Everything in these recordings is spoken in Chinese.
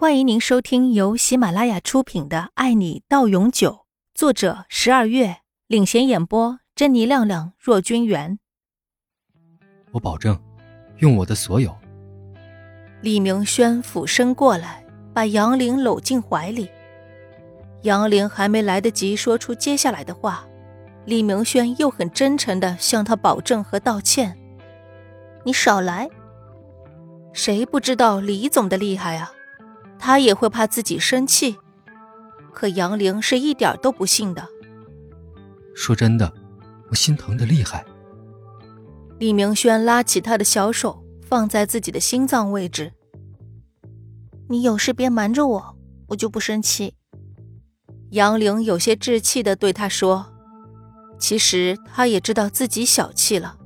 欢迎您收听由喜马拉雅出品的《爱你到永久》，作者十二月领衔演播，珍妮、亮亮、若君元。我保证，用我的所有。李明轩俯身过来，把杨玲搂进怀里。杨玲还没来得及说出接下来的话，李明轩又很真诚的向她保证和道歉：“你少来。”谁不知道李总的厉害啊？他也会怕自己生气，可杨玲是一点都不信的。说真的，我心疼的厉害。李明轩拉起他的小手，放在自己的心脏位置。你有事别瞒着我，我就不生气。杨玲有些稚气的对他说：“其实他也知道自己小气了。”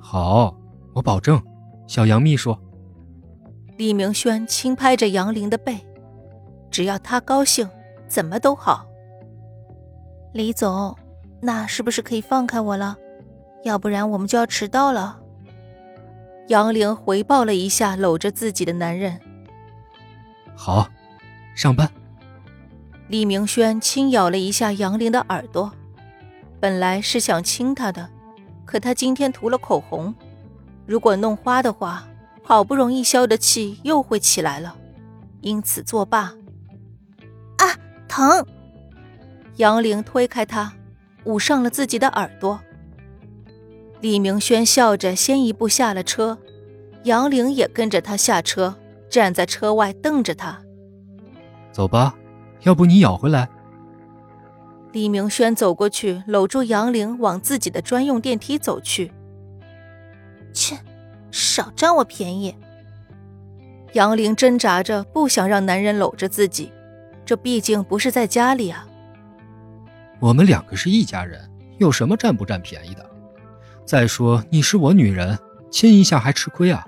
好，我保证，小杨秘书。李明轩轻拍着杨玲的背，只要她高兴，怎么都好。李总，那是不是可以放开我了？要不然我们就要迟到了。杨玲回报了一下搂着自己的男人。好，上班。李明轩轻咬了一下杨玲的耳朵，本来是想亲她的，可她今天涂了口红，如果弄花的话。好不容易消的气又会起来了，因此作罢。啊，疼！杨玲推开他，捂上了自己的耳朵。李明轩笑着先一步下了车，杨玲也跟着他下车，站在车外瞪着他。走吧，要不你咬回来。李明轩走过去，搂住杨玲，往自己的专用电梯走去。切。少占我便宜！杨玲挣扎着，不想让男人搂着自己，这毕竟不是在家里啊。我们两个是一家人，有什么占不占便宜的？再说你是我女人，亲一下还吃亏啊？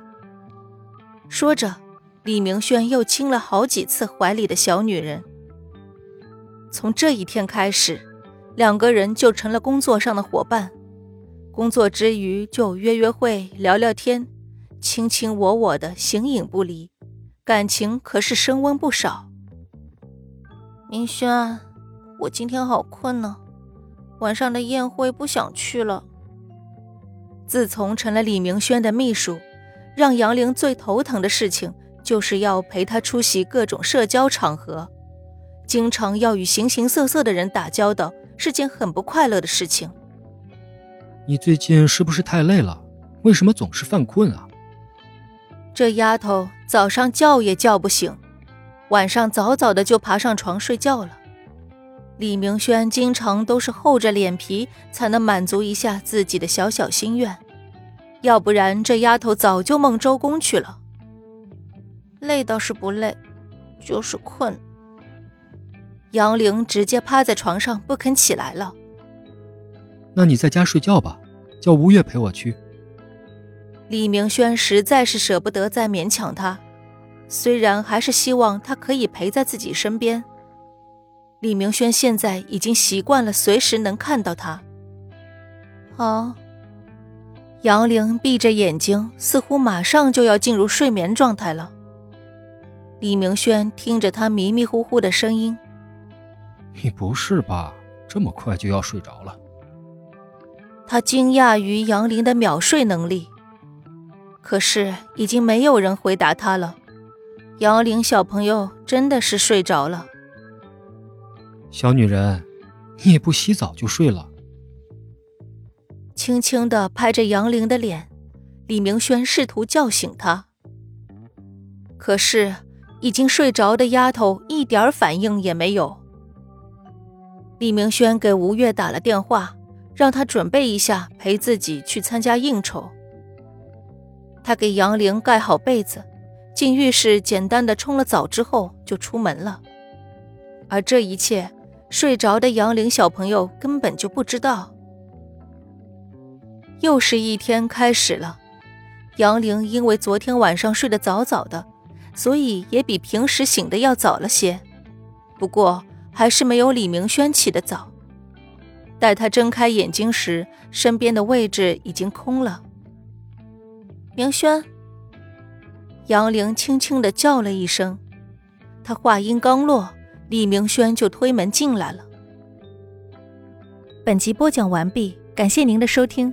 说着，李明轩又亲了好几次怀里的小女人。从这一天开始，两个人就成了工作上的伙伴，工作之余就约约会、聊聊天。卿卿我我的，形影不离，感情可是升温不少。明轩，我今天好困呢，晚上的宴会不想去了。自从成了李明轩的秘书，让杨玲最头疼的事情就是要陪他出席各种社交场合，经常要与形形色色的人打交道，是件很不快乐的事情。你最近是不是太累了？为什么总是犯困啊？这丫头早上叫也叫不醒，晚上早早的就爬上床睡觉了。李明轩经常都是厚着脸皮才能满足一下自己的小小心愿，要不然这丫头早就梦周公去了。累倒是不累，就是困。杨玲直接趴在床上不肯起来了。那你在家睡觉吧，叫吴越陪我去。李明轩实在是舍不得再勉强他，虽然还是希望他可以陪在自己身边。李明轩现在已经习惯了随时能看到他。好，杨玲闭着眼睛，似乎马上就要进入睡眠状态了。李明轩听着他迷迷糊糊的声音：“你不是吧？这么快就要睡着了？”他惊讶于杨玲的秒睡能力。可是已经没有人回答他了。杨玲小朋友真的是睡着了。小女人，你也不洗澡就睡了？轻轻的拍着杨玲的脸，李明轩试图叫醒她。可是已经睡着的丫头一点反应也没有。李明轩给吴越打了电话，让他准备一下，陪自己去参加应酬。他给杨玲盖好被子，进浴室简单的冲了澡之后就出门了。而这一切，睡着的杨玲小朋友根本就不知道。又是一天开始了，杨玲因为昨天晚上睡得早早的，所以也比平时醒的要早了些。不过还是没有李明轩起得早。待他睁开眼睛时，身边的位置已经空了。明轩，杨玲轻轻的叫了一声，她话音刚落，李明轩就推门进来了。本集播讲完毕，感谢您的收听。